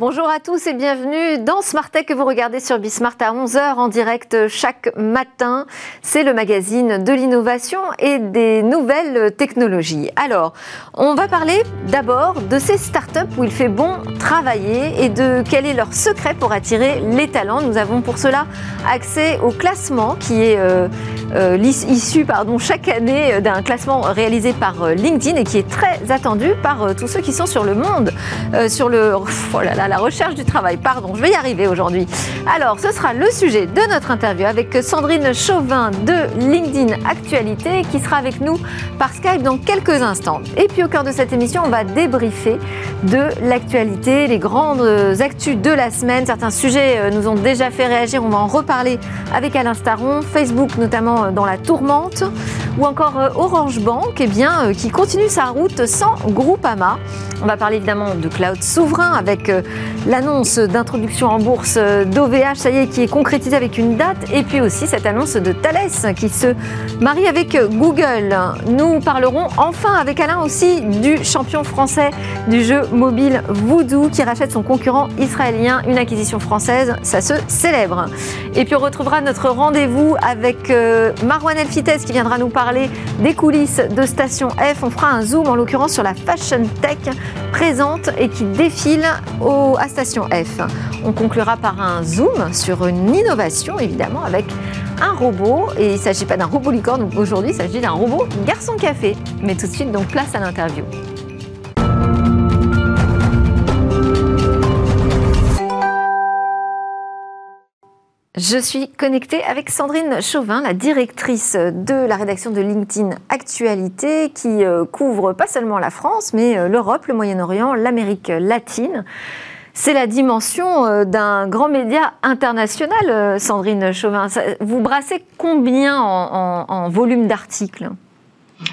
Bonjour à tous et bienvenue dans Smart Tech que vous regardez sur Bismart à 11h en direct chaque matin. C'est le magazine de l'innovation et des nouvelles technologies. Alors, on va parler d'abord de ces startups où il fait bon travailler et de quel est leur secret pour attirer les talents. Nous avons pour cela accès au classement qui est euh, euh, issu pardon, chaque année d'un classement réalisé par euh, LinkedIn et qui est très attendu par tous ceux qui sont sur le monde, sur le... Oh la recherche du travail. Pardon, je vais y arriver aujourd'hui. Alors, ce sera le sujet de notre interview avec Sandrine Chauvin de LinkedIn Actualité qui sera avec nous par Skype dans quelques instants. Et puis au cœur de cette émission, on va débriefer de l'actualité, les grandes actus de la semaine. Certains sujets euh, nous ont déjà fait réagir. On va en reparler avec Alain Staron, Facebook notamment euh, dans la tourmente, ou encore euh, Orange Bank, eh bien, qui continue sa route sans Groupama. On va parler évidemment de cloud souverain avec l'annonce d'introduction en bourse d'OVH, ça y est, qui est concrétisée avec une date, et puis aussi cette annonce de Thales qui se marie avec Google. Nous parlerons enfin avec Alain aussi du champion français du jeu mobile Voodoo qui rachète son concurrent israélien, une acquisition française, ça se célèbre. Et puis on retrouvera notre rendez-vous avec euh, Marwan Elfites qui viendra nous parler des coulisses de Station F. On fera un zoom en l'occurrence sur la fashion tech présente et qui défile à Station F. On conclura par un zoom sur une innovation évidemment avec un robot et il ne s'agit pas d'un robot licorne aujourd'hui, il s'agit d'un robot garçon café. Mais tout de suite donc place à l'interview. Je suis connectée avec Sandrine Chauvin, la directrice de la rédaction de LinkedIn Actualité, qui euh, couvre pas seulement la France, mais euh, l'Europe, le Moyen-Orient, l'Amérique latine. C'est la dimension euh, d'un grand média international, Sandrine Chauvin. Vous brassez combien en, volume d'articles?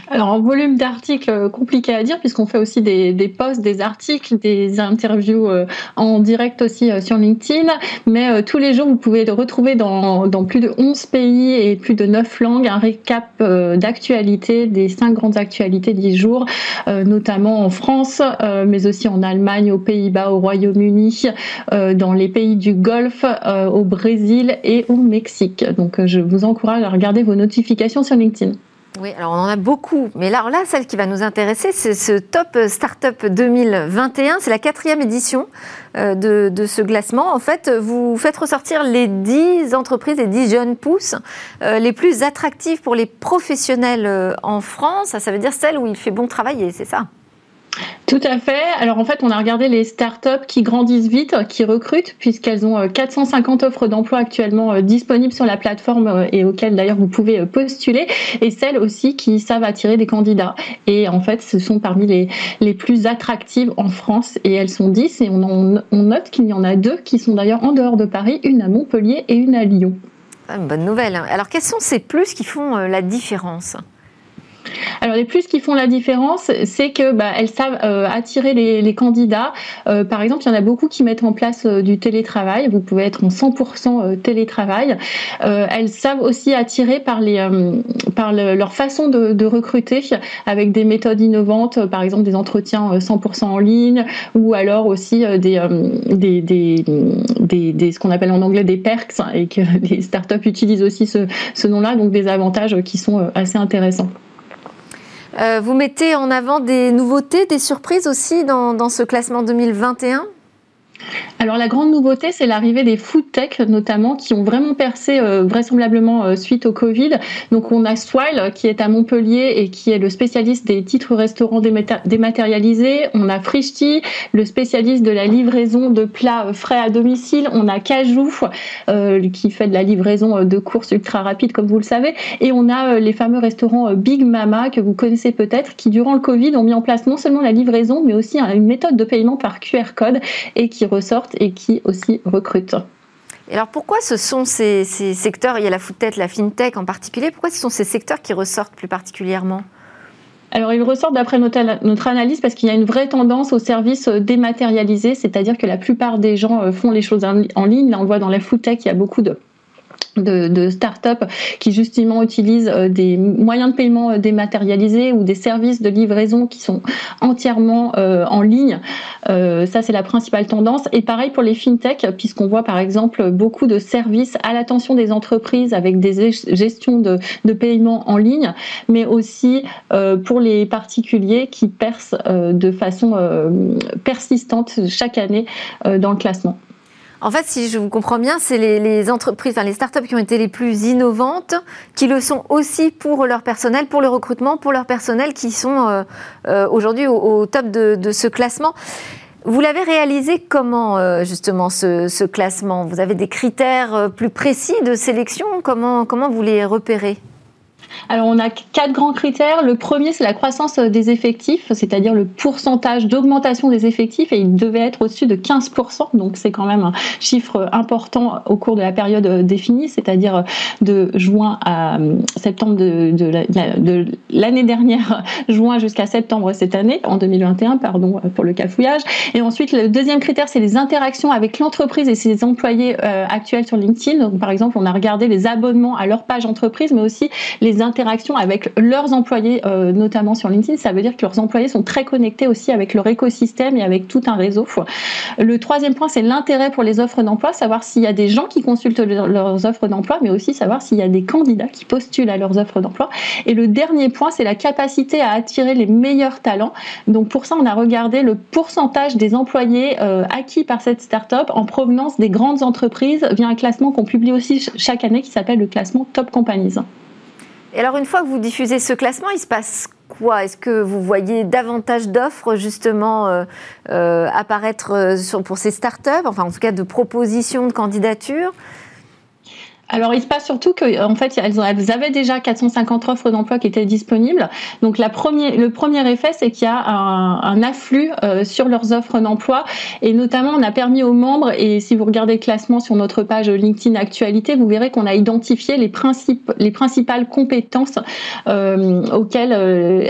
Alors, en volume d'articles, euh, compliqué à dire, puisqu'on fait aussi des, posts, des articles, des interviews euh, en direct aussi euh, sur LinkedIn. Mais tous les jours, vous pouvez retrouver dans, dans, plus de 11 pays et plus de 9 langues un récap d'actualité, des 5 grandes actualités du jour, notamment en France, mais aussi en Allemagne, aux Pays-Bas, au Royaume-Uni, dans les pays du Golfe, au Brésil et au Mexique. Donc, je vous encourage à regarder vos notifications sur LinkedIn. Oui, alors on en a beaucoup. Mais là, celle qui va nous intéresser, c'est ce Top Startup 2021. C'est la quatrième édition euh, de, ce classement. En fait, vous faites ressortir les 10 entreprises, les 10 jeunes pousses euh, les plus attractives pour les professionnels euh, en France. Ça, ça veut dire celles où il fait bon travailler, c'est ça tout à fait. Alors en fait, on a regardé les startups qui grandissent vite, qui recrutent, puisqu'elles ont 450 euh, offres d'emploi actuellement euh, disponibles sur la plateforme euh, et auxquelles d'ailleurs vous pouvez postuler, et celles aussi qui savent attirer des candidats. Et en fait, ce sont parmi les, plus attractives en France, et elles sont 10, et on, on note qu'il y en a deux qui sont d'ailleurs en dehors de Paris, une à Montpellier et une à Lyon. Ah, bonne nouvelle. Alors quels sont ces plus qui font la différence? Alors les plus qui font la différence, c'est que bah, elles savent euh, attirer les, candidats. Euh, par exemple, il y en a beaucoup qui mettent en place euh, du télétravail. Vous pouvez être en 100% télétravail. elles savent aussi attirer par leur façon de, recruter avec des méthodes innovantes, par exemple des entretiens 100% en ligne ou alors aussi des ce qu'on appelle en anglais des perks et que les startups utilisent aussi ce, ce nom-là, donc des avantages qui sont assez intéressants. Euh, vous mettez en avant des nouveautés, des surprises aussi dans, dans ce classement 2021 alors la grande nouveauté, c'est l'arrivée des food tech notamment qui ont vraiment percé euh, vraisemblablement euh, suite au Covid. Donc on a Swile qui est à Montpellier et qui est le spécialiste des titres restaurants dématérialisés. On a Frishti, le spécialiste de la livraison de plats euh, frais à domicile. On a Cajou qui fait de la livraison de courses ultra rapides comme vous le savez. Et on a les fameux restaurants Big Mama que vous connaissez peut-être qui durant le Covid ont mis en place non seulement la livraison mais aussi une méthode de paiement par QR code et qui ressortent et qui aussi recrutent. Et alors pourquoi ce sont ces, secteurs, il y a la food la fintech en particulier, pourquoi ce sont ces secteurs qui ressortent plus particulièrement? Alors, il ressort d'après notre, notre, analyse parce qu'il y a une vraie tendance aux services dématérialisés, c'est-à-dire que la plupart des gens font les choses en ligne. Là, on le voit dans la food tech, il y a beaucoup de de, de start-up qui justement utilisent euh, des moyens de paiement euh, dématérialisés ou des services de livraison qui sont entièrement euh, en ligne. ça, c'est la principale tendance. Et pareil pour les fintech, puisqu'on voit par exemple beaucoup de services à l'attention des entreprises avec des gestions de, de paiement en ligne, mais aussi pour les particuliers qui percent de façon persistante chaque année dans le classement. En fait, si je vous comprends bien, c'est les, entreprises, enfin les startups qui ont été les plus innovantes, qui le sont aussi pour leur personnel, pour le recrutement, pour leur personnel, qui sont euh, euh, aujourd'hui au, top de, ce classement. Vous l'avez réalisé comment, euh, justement, ce, classement? Vous avez des critères plus précis de sélection? Comment, comment vous les repérez? Alors, on a quatre grands critères. Le premier, c'est la croissance des effectifs, c'est-à-dire le pourcentage d'augmentation des effectifs, et il devait être au-dessus de 15%. Donc, c'est quand même un chiffre important au cours de la période définie, c'est-à-dire de juin à euh, septembre de, l'année dernière, juin jusqu'à septembre cette année, en 2021, pardon pour le cafouillage. Et ensuite, le deuxième critère, c'est les interactions avec l'entreprise et ses employés euh, actuels sur LinkedIn. Donc, par exemple, on a regardé les abonnements à leur page entreprise, mais aussi les interactions avec leurs employés, euh, notamment sur LinkedIn. Ça veut dire que leurs employés sont très connectés aussi avec leur écosystème et avec tout un réseau. Le troisième point, c'est l'intérêt pour les offres d'emploi, savoir s'il y a des gens qui consultent leurs offres d'emploi, mais aussi savoir s'il y a des candidats qui postulent à leurs offres d'emploi. Et le dernier point, c'est la capacité à attirer les meilleurs talents. Donc pour ça, on a regardé le pourcentage des employés euh, acquis par cette start-up en provenance des grandes entreprises via un classement qu'on publie aussi chaque année qui s'appelle le classement Top Companies. Et alors, une fois que vous diffusez ce classement, il se passe quoi? Est-ce que vous voyez davantage d'offres justement euh, euh, apparaître euh, pour ces startups, enfin en tout cas de propositions de candidatures? Alors, il se passe surtout qu'en fait, elles, avaient déjà 450 offres d'emploi qui étaient disponibles. Donc, la le premier effet, c'est qu'il y a un, afflux euh, sur leurs offres d'emploi. Et notamment, on a permis aux membres, et si vous regardez le classement sur notre page LinkedIn Actualité, vous verrez qu'on a identifié les, principes, les principales compétences euh, auxquelles, euh,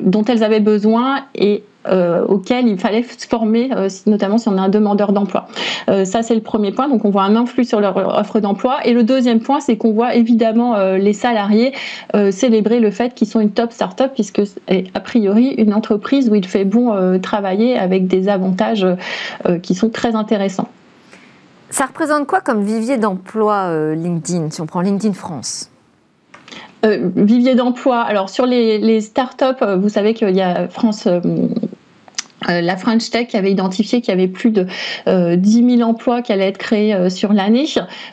dont elles avaient besoin et euh, auquel il fallait se former, euh, notamment si on a un demandeur d'emploi. Euh, ça, c'est le premier point. Donc, on voit un influx sur leur offre d'emploi. Et le deuxième point, c'est qu'on voit évidemment les salariés célébrer le fait qu'ils sont une top startup, puisque c'est a priori une entreprise où il fait bon travailler avec des avantages qui sont très intéressants. Ça représente quoi comme vivier d'emploi LinkedIn, si on prend LinkedIn France? Vivier d'emploi. Alors sur les, les startups, vous savez qu'il y a France la French Tech avait identifié qu'il y avait plus de 10 euh, 000 emplois qui allaient être créés euh, sur l'année.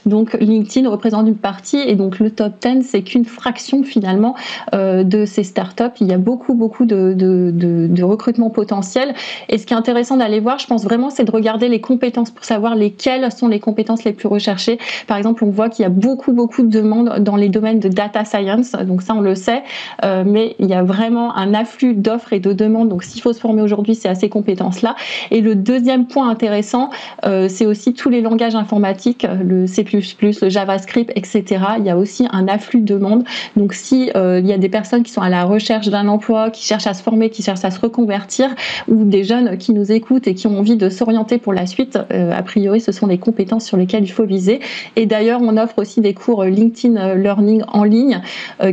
Donc LinkedIn représente une partie et donc le top 10 c'est qu'une fraction finalement de ces startups. Il y a beaucoup beaucoup de recrutement potentiel. Et ce qui est intéressant d'aller voir, je pense vraiment, c'est de regarder les compétences pour savoir lesquelles sont les compétences les plus recherchées. Par exemple, on voit qu'il y a beaucoup beaucoup de demandes dans les domaines de data science. Donc ça on le sait, mais il y a vraiment un afflux d'offres et de demandes. Donc s'il faut se former aujourd'hui, c'est assez ces compétences-là. Et le deuxième point intéressant, euh, c'est aussi tous les langages informatiques, le C++, le JavaScript, etc. Il y a aussi un afflux de demande. Donc si euh, il y a des personnes qui sont à la recherche d'un emploi, qui cherchent à se former, qui cherchent à se reconvertir, ou des jeunes qui nous écoutent et qui ont envie de s'orienter pour la suite, euh, a priori, ce sont les compétences sur lesquelles il faut viser. Et d'ailleurs, on offre aussi des cours LinkedIn Learning en ligne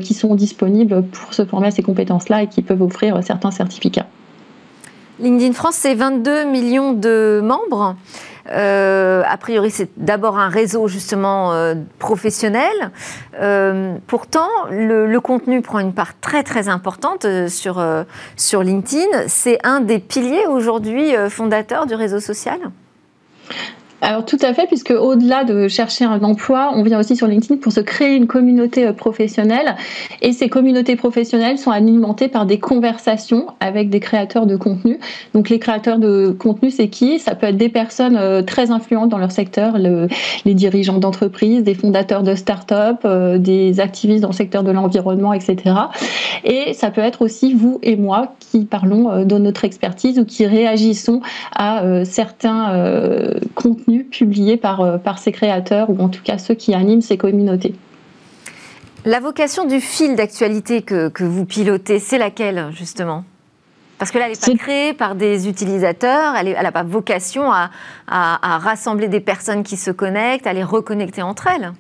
qui sont disponibles pour se former à ces compétences-là et qui peuvent offrir certains certificats. LinkedIn France, c'est 22 millions de membres. Euh, a priori, c'est d'abord un réseau justement euh, professionnel. Euh, pourtant, le, contenu prend une part très très importante sur, sur LinkedIn. C'est un des piliers aujourd'hui fondateurs du réseau social? Alors tout à fait, puisque au-delà de chercher un emploi, on vient aussi sur LinkedIn pour se créer une communauté euh, professionnelle. Et ces communautés professionnelles sont alimentées par des conversations avec des créateurs de contenu. Donc les créateurs de contenu, c'est qui? Ça peut être des personnes euh, très influentes dans leur secteur, les dirigeants d'entreprises, des fondateurs de start-up, euh, des activistes dans le secteur de l'environnement, etc. Et ça peut être aussi vous et moi qui parlons de notre expertise ou qui réagissons à certains contenus publiés par, euh, par ces créateurs ou en tout cas ceux qui animent ces communautés. La vocation du fil d'actualité que, que vous pilotez, c'est laquelle justement? Parce que là, elle n'est pas créée par des utilisateurs, elle n'a pas vocation à, à, rassembler des personnes qui se connectent, à les reconnecter entre elles.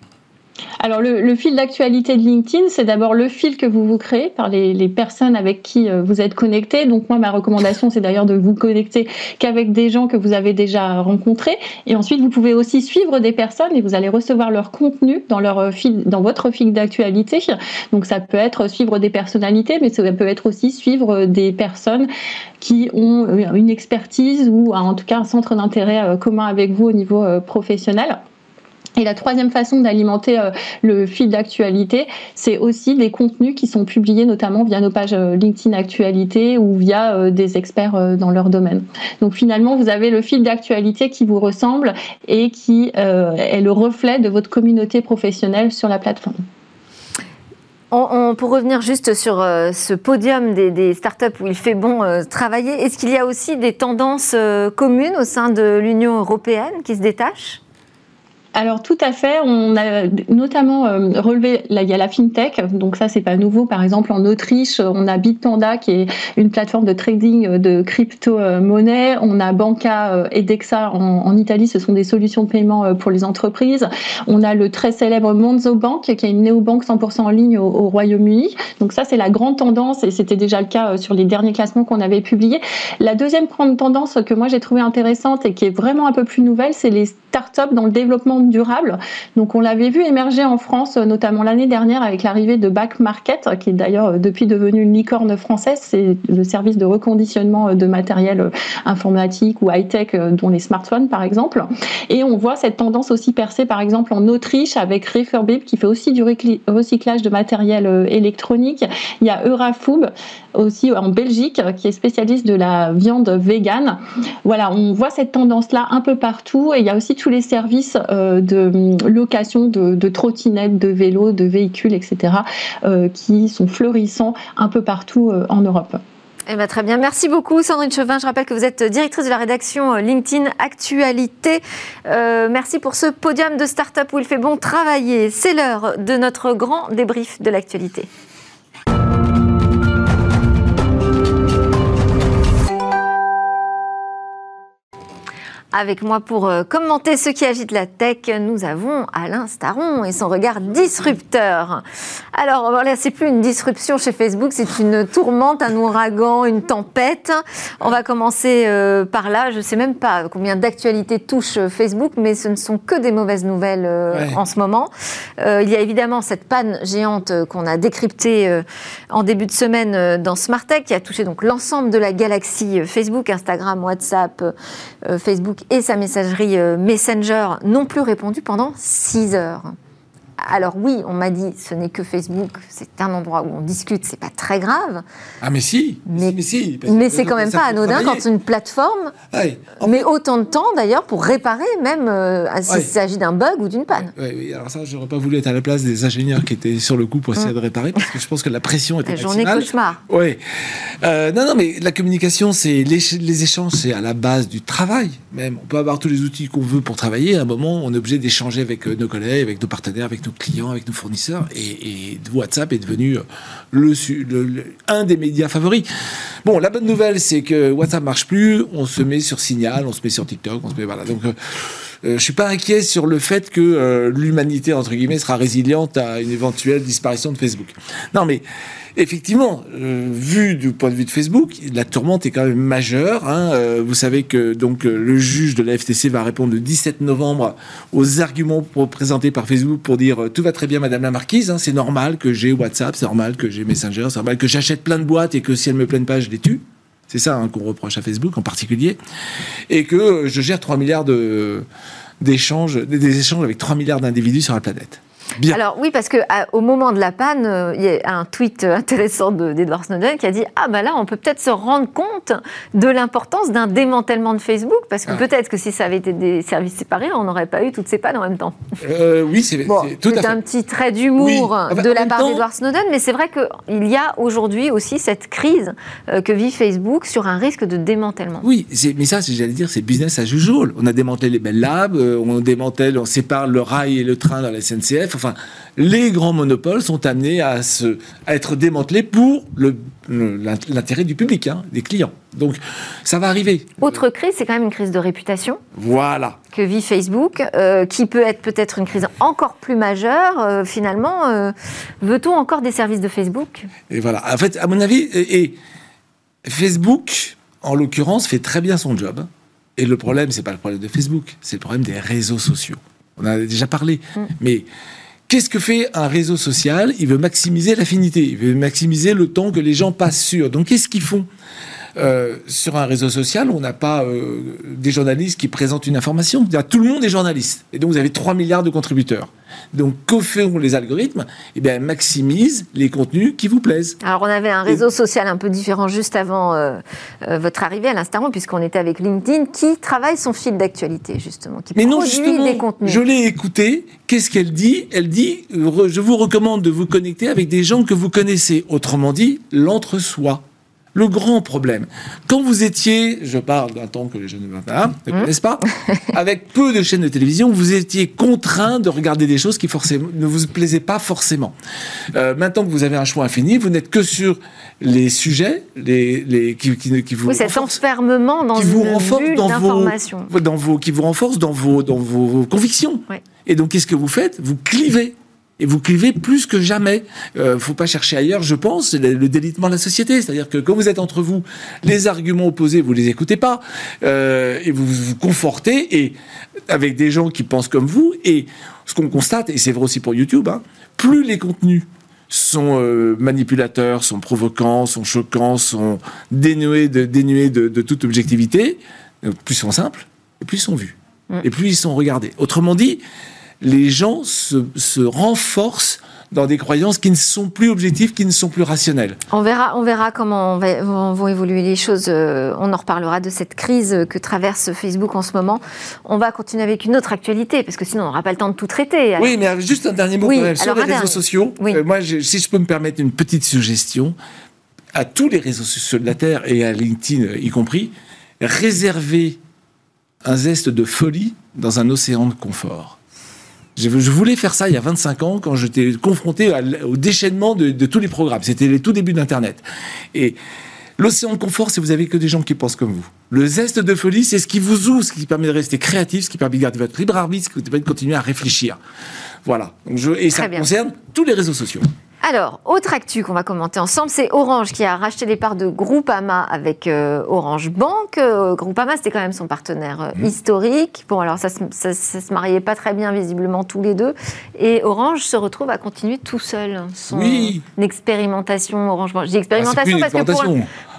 Alors le, fil d'actualité de LinkedIn, c'est d'abord le fil que vous vous créez par les, personnes avec qui euh, vous êtes connecté. Donc moi, ma recommandation, c'est d'ailleurs de vous connecter qu'avec des gens que vous avez déjà rencontrés. Et ensuite, vous pouvez aussi suivre des personnes et vous allez recevoir leur contenu dans leur fil, dans votre fil d'actualité. Donc ça peut être suivre des personnalités, mais ça peut être aussi suivre des personnes qui ont une expertise ou en tout cas un centre d'intérêt euh, commun avec vous au niveau euh, professionnel. Et la troisième façon d'alimenter euh, le fil d'actualité, c'est aussi des contenus qui sont publiés notamment via nos pages euh, LinkedIn Actualité ou via euh, des experts dans leur domaine. Donc finalement, vous avez le fil d'actualité qui vous ressemble et qui est le reflet de votre communauté professionnelle sur la plateforme. pour revenir juste sur ce podium des, des, startups où il fait bon travailler, est-ce qu'il y a aussi des tendances communes au sein de l'Union européenne qui se détachent? Alors tout à fait, on a notamment euh, relevé, là, il y a la fintech, donc ça c'est pas nouveau. Par exemple en Autriche, on a Bitpanda qui est une plateforme de trading de crypto-monnaie. On a Banca et Dexa en, Italie, ce sont des solutions de paiement euh, pour les entreprises. On a le très célèbre Monzo Bank qui est une néobanque 100% en ligne au, Royaume-Uni. Donc ça c'est la grande tendance et c'était déjà le cas euh, sur les derniers classements qu'on avait publiés. La deuxième grande tendance que moi j'ai trouvé intéressante et qui est vraiment un peu plus nouvelle, c'est les startups dans le développement durable. Donc on l'avait vu émerger en France, notamment l'année dernière avec l'arrivée de Back Market, qui est d'ailleurs depuis devenu une licorne française. C'est le service de reconditionnement de matériel informatique ou high-tech, dont les smartphones par exemple. Et on voit cette tendance aussi percer par exemple en Autriche avec Refurbib qui fait aussi du recyclage de matériel euh, électronique. Il y a Eurofood aussi en Belgique qui est spécialiste de la viande végane. Voilà, on voit cette tendance-là un peu partout et il y a aussi tous les services euh, de location de, trottinettes, de vélos, de véhicules, etc., euh, qui sont florissants un peu partout euh, en Europe. Eh ben, très bien, merci beaucoup Sandrine Chevin. Je rappelle que vous êtes directrice de la rédaction euh, LinkedIn Actualité. merci pour ce podium de start-up où il fait bon travailler. C'est l'heure de notre grand débrief de l'actualité. Avec moi pour euh, commenter ce qui agite la tech, nous avons Alain Staron et son regard disrupteur. Alors voilà, c'est plus une disruption chez Facebook, c'est une tourmente, un ouragan, une tempête. On va commencer euh, par là. Je ne sais même pas combien d'actualités touche euh, Facebook, mais ce ne sont que des mauvaises nouvelles en ce moment. il y a évidemment cette panne géante qu'on a décryptée en début de semaine dans Smart Tech, qui a touché donc l'ensemble de la galaxie Facebook, Instagram, WhatsApp, Facebook et sa messagerie euh, Messenger n'ont plus répondu pendant 6 heures. Alors oui, on m'a dit, ce n'est que Facebook, c'est un endroit où on discute, c'est pas très grave. Ah mais si, mais, mais si. Mais c'est quand même pas anodin quand une plateforme met autant de temps d'ailleurs pour réparer, même euh, s'il s'agit d'un bug ou d'une panne. Oui, alors ça, j'aurais pas voulu être à la place des ingénieurs qui étaient sur le coup pour essayer hum. de réparer, parce que je pense que la pression était la maximale. Journée cauchemar. Oui. Euh, non, non, mais la communication, c'est les, échanges, c'est à la base du travail même. On peut avoir tous les outils qu'on veut pour travailler. À un moment, on est obligé d'échanger avec euh, nos collègues, avec nos partenaires, avec nos clients, avec nos fournisseurs. Et, WhatsApp est devenu euh, le, un des médias favoris. Bon, la bonne nouvelle, c'est que WhatsApp marche plus. On se met sur Signal, on se met sur TikTok, on se met voilà. Donc euh, euh, je suis pas inquiet sur le fait que l'humanité entre guillemets sera résiliente à une éventuelle disparition de Facebook. Non, mais effectivement, euh, vu du point de vue de Facebook, la tourmente est quand même majeure. Hein. Euh, vous savez que donc euh, le juge de la FTC va répondre le 17 novembre aux arguments présentés par Facebook pour dire tout va très bien, Madame la Marquise. Hein. c'est normal que j'ai WhatsApp, c'est normal que j'ai Messenger, c'est normal que j'achète plein de boîtes et que si elles me plaignent pas, je les tue. C'est ça hein, qu'on reproche à Facebook en particulier, et que je gère 3 milliards d'échanges, des échanges avec 3 milliards d'individus sur la planète. Alors oui, parce qu'au moment de la panne, euh, il y a un tweet intéressant d'Edward Snowden qui a dit ah bah là on peut peut-être se rendre compte de l'importance d'un démantèlement de Facebook parce que ah. peut-être que si ça avait été des services séparés, on n'aurait pas eu toutes ces pannes en même temps. Euh, oui, c'est bon, tout à fait. un petit trait d'humour de la part d'Edward Snowden, mais c'est vrai qu'il y a aujourd'hui aussi cette crise euh, que vit Facebook sur un risque de démantèlement. Oui, mais ça, j'allais dire, c'est business as usual. On a démantelé les belles labs, on démantèle, on sépare le rail et le train dans la SNCF enfin, les grands monopoles sont amenés à, se, à être démantelés pour l'intérêt du public, hein, des clients. Donc, ça va arriver. Autre crise, c'est quand même une crise de réputation. Voilà. Que vit Facebook, euh, qui peut être peut-être une crise encore plus majeure. Euh, finalement, euh, veut-on encore des services de Facebook? Et voilà. En fait, à mon avis, et, Facebook, en l'occurrence, fait très bien son job. Et le problème, c'est pas le problème de Facebook, c'est le problème des réseaux sociaux. On en a déjà parlé. Mm. Mais Qu'est-ce que fait un réseau social? Il veut maximiser l'affinité, il veut maximiser le temps que les gens passent sur. Donc qu'est-ce qu'ils font? Euh, sur un réseau social, on n'a pas euh, des journalistes qui présentent une information. Tout le monde est journaliste. Et donc, vous avez 3 milliards de contributeurs. Donc, que font les algorithmes? Eh bien, maximisent les contenus qui vous plaisent. Alors, on avait un réseau social un peu différent juste avant euh, votre arrivée à l'instant, puisqu'on était avec LinkedIn, qui travaille son fil d'actualité, justement, qui Mais non, justement, des contenus. Je l'ai écouté. Qu'est-ce qu'elle dit? Elle dit Je vous recommande de vous connecter avec des gens que vous connaissez. Autrement dit, l'entre-soi le grand problème. Quand vous étiez, je parle d'un temps que les jeunes ne mmh. connaissent pas, avec peu de chaînes de télévision, vous étiez contraint de regarder des choses qui forcément, ne vous plaisaient pas forcément. Euh, maintenant que vous avez un choix infini, vous n'êtes que sur les sujets les, les, qui, qui, vous oui, cet enfermement dans qui vous renforce dans vos, dans vos, qui vous renforce dans vos, dans vos convictions. Et donc, qu'est-ce que vous faites? Vous clivez et vous clivez plus que jamais. Euh, faut pas chercher ailleurs, je pense, le, délitement de la société. C'est-à-dire que quand vous êtes entre vous, les arguments opposés, vous les écoutez pas, euh, et vous vous confortez et avec des gens qui pensent comme vous. Et ce qu'on constate, et c'est vrai aussi pour YouTube, hein, plus les contenus sont euh, manipulateurs, sont provocants, sont choquants, sont dénués de, dénués de, de toute objectivité, plus ils sont simples, et plus ils sont vus, mm. et plus ils sont regardés. Autrement dit, les gens se, renforcent dans des croyances qui ne sont plus objectives, qui ne sont plus rationnelles. On verra, on verra comment vont évoluer les choses. Euh, on en reparlera de cette crise que traverse Facebook en ce moment. On va continuer avec une autre actualité, parce que sinon on n'aura pas le temps de tout traiter. Oui, mais juste un dernier mot sur les réseaux sociaux. Euh, moi, si je peux me permettre une petite suggestion, à tous les réseaux sociaux de la Terre, et à LinkedIn y compris, réservez un zeste de folie dans un océan de confort. Je, voulais faire ça il y a 25 ans quand j'étais confronté au déchaînement de, tous les programmes. C'était les tout débuts d'Internet. Et l'océan de confort, c'est vous avez que des gens qui pensent comme vous. Le zeste de folie, c'est ce qui vous ouvre, ce qui permet de rester créatif, ce qui permet de garder votre libre arbitre, ce qui permet de continuer à réfléchir. Voilà. et ça concerne tous les réseaux sociaux. Alors, autre actu qu'on va commenter ensemble, c'est Orange qui a racheté les parts de Groupama avec euh, Orange Bank. Euh, Groupama, c'était quand même son partenaire euh, mmh. historique. Bon, alors ça, ça, se mariait pas très bien visiblement tous les deux. Et Orange se retrouve à continuer tout seul son expérimentation Orange Bank. Je dis expérimentation ah, parce que pour...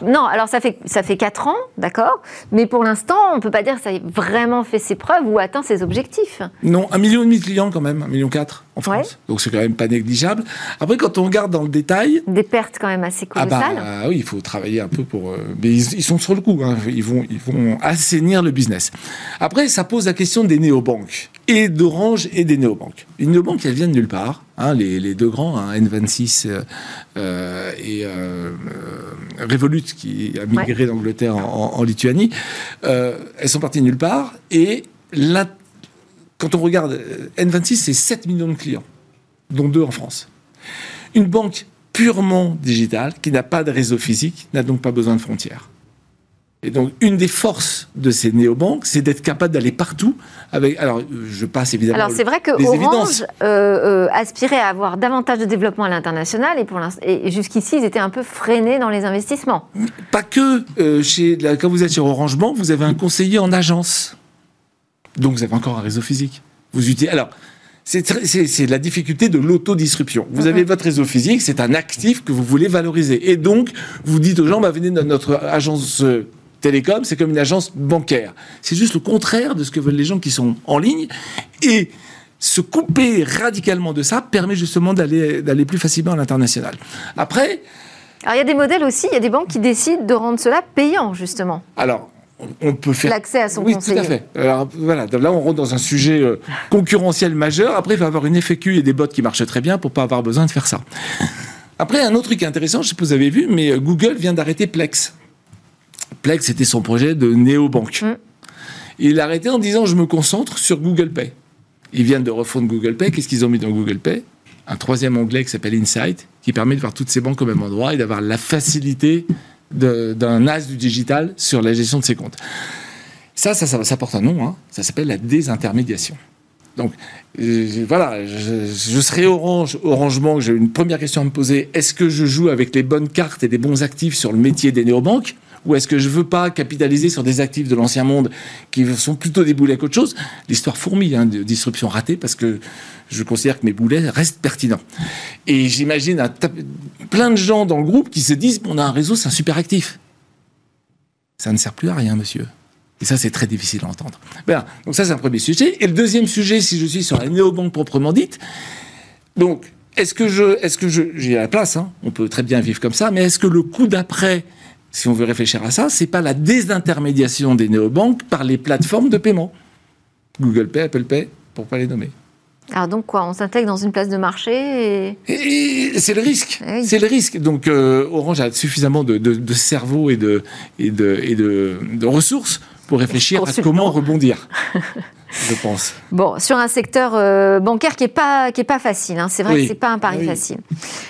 Non, alors ça fait, ça fait 4 ans, d'accord? Mais pour l'instant, on ne peut pas dire que ça ait vraiment fait ses preuves ou atteint ses objectifs. Non, un million et demi de clients quand même, un million quatre en France. Donc c'est quand même pas négligeable. Après, quand on regarde dans le détail... Des pertes quand même assez ah bah, colossales. Ah oui, il faut travailler un peu pour... Euh, mais ils, sont sur le coup, hein. ils, vont, ils vont assainir le business. Après, ça pose la question des néobanques, et d'Orange et des néobanques. Les néobanques, elles viennent nulle part. Hein, les, deux grands, hein, N26 euh, euh, et Revolut, qui a migré d'Angleterre en, en, Lituanie, elles sont parties nulle part. Et quand on regarde, euh, N26, c'est 7 millions de clients, dont deux en France. Une banque purement digitale, qui n'a pas de réseau physique, n'a donc pas besoin de frontières. Et donc, une des forces de ces néobanques, c'est d'être capable d'aller partout. Avec, alors, je passe évidemment. Alors, c'est vrai que Orange euh, euh, aspirait à avoir davantage de développement à l'international, et, pour et jusqu'ici, ils étaient un peu freinés dans les investissements. Pas que. chez, quand vous êtes sur Orange Bank, vous avez un conseiller en agence. Donc vous avez encore un réseau physique. Vous utilisez. Alors, c'est la difficulté de l'autodistribution. Vous avez votre réseau physique, c'est un actif que vous voulez valoriser. Et donc, vous dites aux gens, bah, venez dans notre agence euh, télécom, c'est comme une agence bancaire. C'est juste le contraire de ce que veulent les gens qui sont en ligne. Et se couper radicalement de ça permet justement d'aller plus facilement à l'international. Après... Alors il y a des modèles aussi, il y a des banques qui décident de rendre cela payant, justement. Alors, on peut faire l'accès à son oui, conseiller. tout à fait. Alors, voilà, là on rentre dans un sujet euh, concurrentiel majeur. Après, il faut avoir une FAQ et des bots qui marchent très bien pour pas avoir besoin de faire ça. Après, un autre truc intéressant, je sais pas si vous avez vu, mais euh, Google vient d'arrêter Plex. Plex, c'était son projet de néobanque. Mm. Il l'a arrêté en disant je me concentre sur Google Pay. Ils viennent de refondre Google Pay. Qu'est-ce qu'ils ont mis dans Google Pay? Un troisième onglet qui s'appelle Insight, qui permet de voir toutes ces banques au même endroit et d'avoir la facilité d'un as du digital sur la gestion de ses comptes. Ça, ça, ça, porte un nom, hein. ça s'appelle la désintermédiation. Donc euh, voilà, je, je, serai Orange, Orange j'ai une première question à me poser, est-ce que je joue avec les bonnes cartes et des bons actifs sur le métier des néobanques? Ou est-ce que je veux pas capitaliser sur des actifs de l'ancien monde qui sont plutôt des boulets qu'autre chose? L'histoire fourmille hein, de disruption ratée parce que je considère que mes boulets restent pertinents. Et j'imagine plein de gens dans le groupe qui se disent on a un réseau, c'est un super actif. Ça ne sert plus à rien, monsieur. Et ça, c'est très difficile à entendre. Bien, donc ça, c'est un premier sujet. Et le deuxième sujet, si je suis sur la néobanque proprement dite, donc, est-ce que je, est-ce que j'ai la place, hein, on peut très bien vivre comme ça, mais est-ce que le coup d'après, si on veut réfléchir à ça, c'est pas la désintermédiation des néobanques par les plateformes de paiement Google Pay, Apple Pay, pour pas les nommer. Alors donc quoi, on s'intègre dans une place de marché et... c'est le risque. Eh c'est le risque. Donc euh, Orange a suffisamment de, de, cerveau et, de, et, de, et de, ressources pour réfléchir à comment rebondir. je pense. Bon, sur un secteur euh, bancaire qui n'est pas, qui est pas facile, hein. c'est vrai que ce n'est pas un pari facile.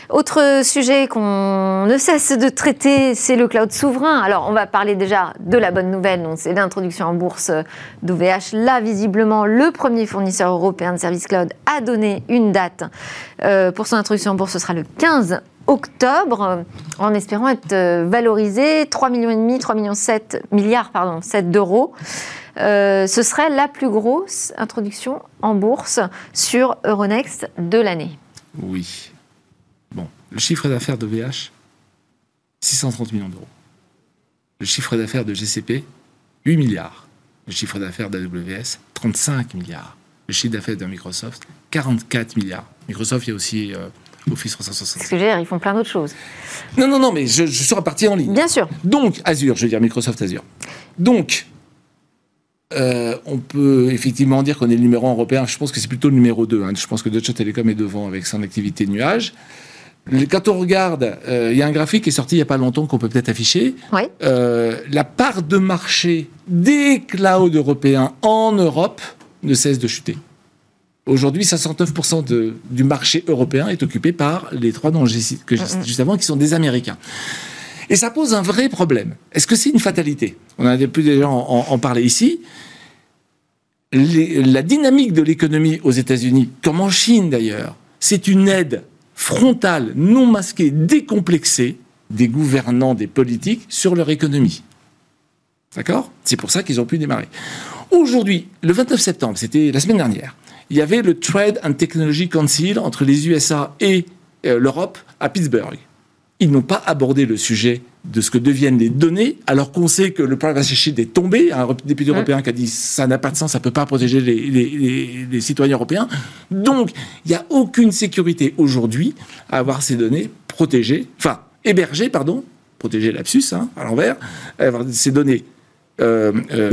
Autre sujet qu'on ne cesse de traiter, c'est le cloud souverain. Alors, on va parler déjà de la bonne nouvelle, c'est l'introduction en bourse d'OVH. Là, visiblement, le premier fournisseur européen de services cloud a donné une date euh, pour son introduction en bourse, ce sera le 15 octobre, en espérant être euh, valorisé 3,5 millions, 3 millions 7 milliards pardon, 7 d'euros. Euh, ce serait la plus grosse introduction en bourse sur Euronext de l'année. Oui. Bon, le chiffre d'affaires de VH, 630 millions d'euros. Le chiffre d'affaires de GCP, 8 milliards. Le chiffre d'affaires d'AWS, 35 milliards. Le chiffre d'affaires de Microsoft, 44 milliards. Microsoft, il y a aussi euh, Office 365. Ce que dire, ils font plein d'autres choses. Non, non, non, mais je, je suis reparti en ligne. Bien sûr. Donc, Azure, je veux dire Microsoft Azure. Donc, euh, on peut effectivement dire qu'on est le numéro un européen. Je pense que c'est plutôt le numéro 2. Hein. Je pense que Deutsche Telekom est devant avec son activité nuage. Quand on regarde, euh, il y a un graphique qui est sorti il n'y a pas longtemps qu'on peut peut-être afficher. Euh, la part de marché des clouds européens en Europe ne cesse de chuter. Aujourd'hui, 69% de, du marché européen est occupé par les trois dont j'ai cité juste avant, qui sont des Américains. Et ça pose un vrai problème. Est-ce que c'est une fatalité? On en a pu déjà en, en parler ici. la dynamique de l'économie aux États-Unis, comme en Chine d'ailleurs, c'est une aide frontale, non masquée, décomplexée des gouvernants, des politiques sur leur économie. D'accord? C'est pour ça qu'ils ont pu démarrer. Aujourd'hui, le 29 septembre, c'était la semaine dernière, il y avait le Trade and Technology Council entre les USA et euh, l'Europe à Pittsburgh ils n'ont pas abordé le sujet de ce que deviennent les données, alors qu'on sait que le privacy shield est tombé. Un député européen qui a dit ça n'a pas de sens, ça ne peut pas protéger les, citoyens européens. Donc, il n'y a aucune sécurité aujourd'hui à avoir ces données protégées, enfin, hébergées, pardon, protégées lapsus, hein, à l'envers, avoir ces données euh, euh,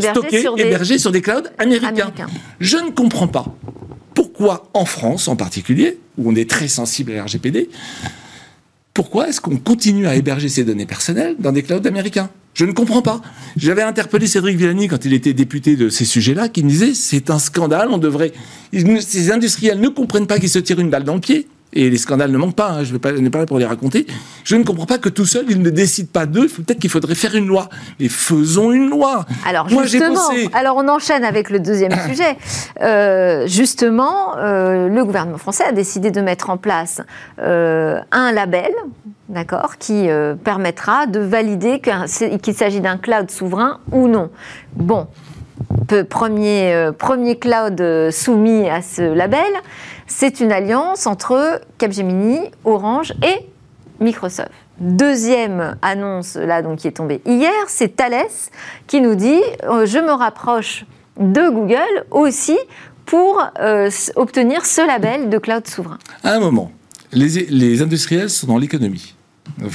stockées, sur hébergées sur des clouds américains. Je ne comprends pas pourquoi en France en particulier, où on est très sensible à RGPD, pourquoi est-ce qu'on continue à héberger ces données personnelles dans des clouds américains? Je ne comprends pas. J'avais interpellé Cédric Villani quand il était député de ces sujets-là, qui me disait c'est un scandale, on devrait. Ces industriels ne comprennent pas qu'ils se tirent une balle dans le pied. Et les scandales ne manquent pas, hein, je ne vais pas là pour les raconter. Je ne comprends pas que tout seul, ils ne décident pas d'eux. Peut-être qu'il faudrait faire une loi. Mais faisons une loi. Alors, Moi, justement, alors on enchaîne avec le deuxième sujet. Euh, justement, euh, le gouvernement français a décidé de mettre en place euh, un label, d'accord, qui permettra de valider qu'il s'agit d'un cloud souverain ou non. Bon, premier, premier cloud soumis à ce label. C'est une alliance entre Capgemini, Orange et Microsoft. Deuxième annonce là donc qui est tombée hier, c'est Thales qui nous dit euh, je me rapproche de Google aussi pour euh, obtenir ce label de cloud souverain. À un moment, les, industriels sont dans l'économie.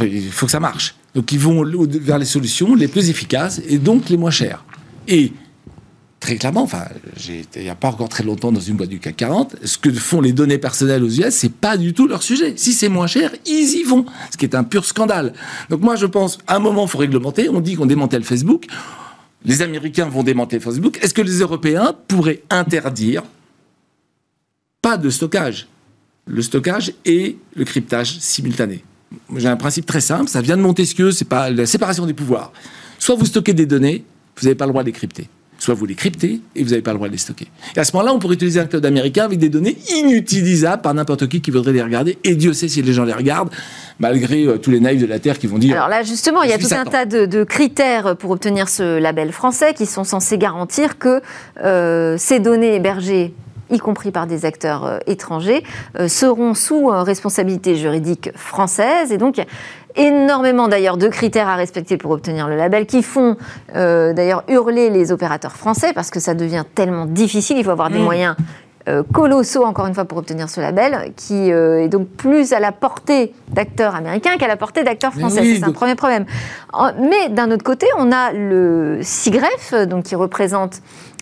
il faut que ça marche. Donc ils vont vers les solutions les plus efficaces et donc les moins chères. Et très clairement, enfin, il n'y a pas encore très longtemps dans une boîte du CAC 40, ce que font les données personnelles aux US, c'est pas du tout leur sujet. Si c'est moins cher, ils y vont, ce qui est un pur scandale. Donc moi, je pense, à un moment, il faut réglementer. On dit qu'on démantèle Facebook. Les Américains vont démanteler Facebook. Est-ce que les Européens pourraient interdire pas de stockage? Le stockage et le cryptage simultané. J'ai un principe très simple, ça vient de Montesquieu, c'est pas la séparation des pouvoirs. Soit vous stockez des données, vous n'avez pas le droit de les crypter soit vous les cryptez et vous n'avez pas le droit de les stocker. Et à ce moment-là, on pourrait utiliser un cloud américain avec des données inutilisables par n'importe qui qui voudrait les regarder. Et Dieu sait si les gens les regardent, malgré euh, tous les naïfs de la Terre qui vont dire. Alors là, justement, il y a tout un tas de, critères pour obtenir ce label français qui sont censés garantir que euh, ces données hébergées y compris par des acteurs euh, étrangers, seront sous responsabilité juridique française. Et donc, énormément d'ailleurs de critères à respecter pour obtenir le label qui font euh, d'ailleurs hurler les opérateurs français parce que ça devient tellement difficile, il faut avoir des mm. moyens colossaux encore une fois pour obtenir ce label qui euh, est donc plus à la portée d'acteurs américains qu'à la portée d'acteurs français. c'est un premier problème. Mais d'un autre côté, on a le SIGREF donc qui représente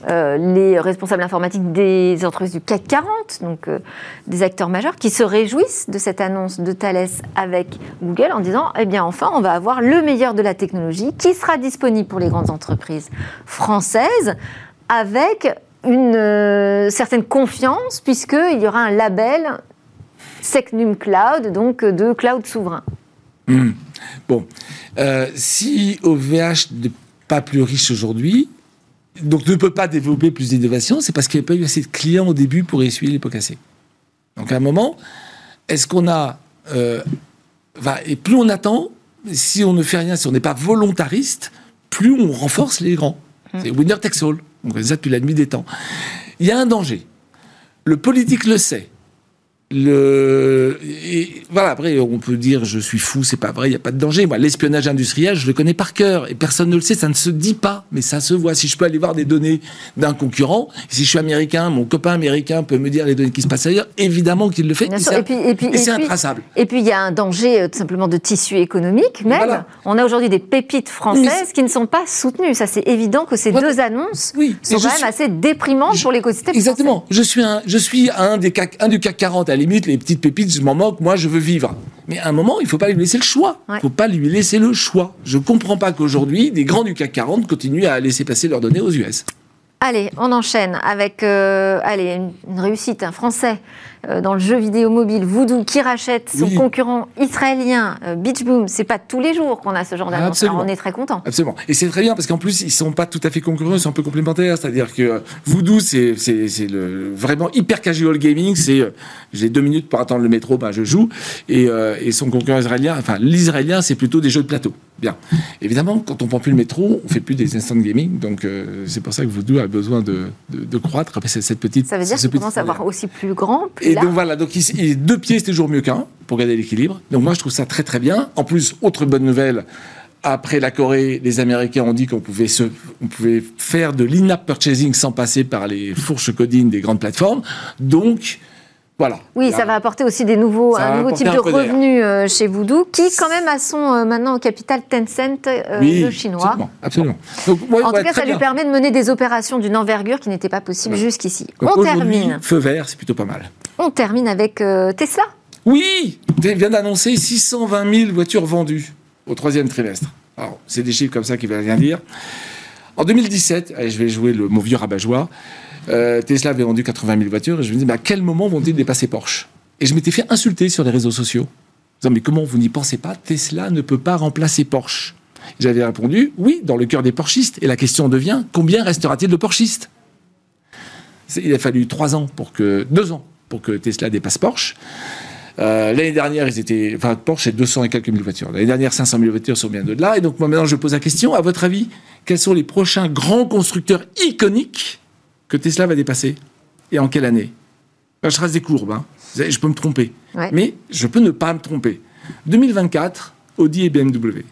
euh, les responsables informatiques des entreprises du CAC 40, donc euh, des acteurs majeurs, qui se réjouissent de cette annonce de Thales avec Google en disant Eh bien, enfin, on va avoir le meilleur de la technologie qui sera disponible pour les grandes entreprises françaises avec une euh, certaine confiance, puisqu'il y aura un label Secnum Cloud, donc de cloud souverain. Hmm. Bon, si OVH n'est pas plus riche aujourd'hui, donc ne peut pas développer plus d'innovation, c'est parce qu'il n'y a pas eu assez de clients au début pour essuyer les pots cassés. Donc à un moment, est-ce qu'on a... Euh, et plus on attend, si on ne fait rien, si on n'est pas volontariste, plus on renforce les grands. Mmh. C'est winner takes all. On ça depuis la nuit des temps. Il y a un danger. Le politique le sait le et voilà après on peut dire je suis fou c'est pas vrai il y a pas de danger. Moi l'espionnage industriel je le connais par cœur et personne ne le sait ça ne se dit pas mais ça se voit. Si je peux aller voir des données d'un concurrent si je suis américain mon copain américain peut me dire les données qui se passent ailleurs évidemment qu'il le fait. Et, puis, et, puis, et, c'est intraçable. et puis il y a un danger euh, tout simplement de tissu économique même. on a aujourd'hui des pépites françaises qui ne sont pas soutenues. Ça c'est évident que ces deux annonces sont quand même assez déprimantes pour l'écosystème exactement. je suis un je suis un des CAC, un du CAC 40 à limite, les petites pépites, je m'en moque, moi je veux vivre. Mais à un moment, il ne faut pas lui laisser le choix. Il ne faut pas lui laisser le choix. Je ne comprends pas qu'aujourd'hui, des grands du CAC 40 continuent à laisser passer leurs données aux US. Allez, on enchaîne avec euh, allez, une, réussite, un Français dans le jeu vidéo mobile, Voodoo, qui rachète son concurrent israélien, euh, Beach Boom. C'est pas tous les jours qu'on a ce genre d'annonce. On est très content. Absolument. Et c'est très bien parce qu'en plus, ils sont pas tout à fait concurrents, ils sont un peu complémentaires. C'est-à-dire que Voodoo, c'est le vraiment hyper casual gaming. C'est j'ai deux minutes pour attendre le métro, ben je joue. Et, et son concurrent israélien, enfin l'israélien, c'est plutôt des jeux de plateau. Bien. Évidemment, quand on prend plus le métro, on fait plus des instant gaming. Donc c'est pour ça que Voodoo a besoin de, de, croître. Après, cette petite. Ça veut dire qu'il commence à avoir aussi plus grand, plus Et donc voilà, donc il, deux pieds, c'est toujours mieux qu'un pour garder l'équilibre. Donc moi, je trouve ça très très bien. En plus, autre bonne nouvelle. Après la Corée, les Américains ont dit qu'on pouvait, se, on pouvait faire de l'in-app purchasing sans passer par les fourches codines des grandes plateformes. Donc, oui, ça va apporter aussi des nouveaux, un nouveau type de revenus euh, chez Voodoo, qui quand même a son euh, maintenant au capital Tencent, euh, le chinois. Absolument. en tout cas, ça lui permet de mener des opérations d'une envergure qui n'était pas possible jusqu'ici. On termine. Feu vert, c'est plutôt pas mal. On termine avec Tesla. Oui, il vient d'annoncer 620 000 voitures vendues au troisième trimestre. Alors, c'est des chiffres comme ça qui ne veulent rien dire. En 2017, je vais jouer le, mon vieux rabat-joie, euh, Tesla avait vendu 80 000 voitures et je me disais, mais à quel moment vont-ils dépasser Porsche? Et je m'étais fait insulter sur les réseaux sociaux. Disant, mais comment vous n'y pensez pas? Tesla ne peut pas remplacer Porsche. J'avais répondu, oui, dans le cœur des Porschistes. Et la question devient, combien restera-t-il de Porschistes? Il a fallu trois ans pour que, deux ans pour que Tesla dépasse Porsche. Euh, l'année dernière, ils étaient, enfin, Porsche, c'est 200 et quelques mille voitures. L'année dernière, 500 000 voitures sont bien de là. Et donc, moi, maintenant, je pose la question, à votre avis, quels sont les prochains grands constructeurs iconiques que Tesla va dépasser Et en quelle année? Je trace des courbes, hein. je peux me tromper. Mais je peux ne pas me tromper. 2024, Audi et BMW.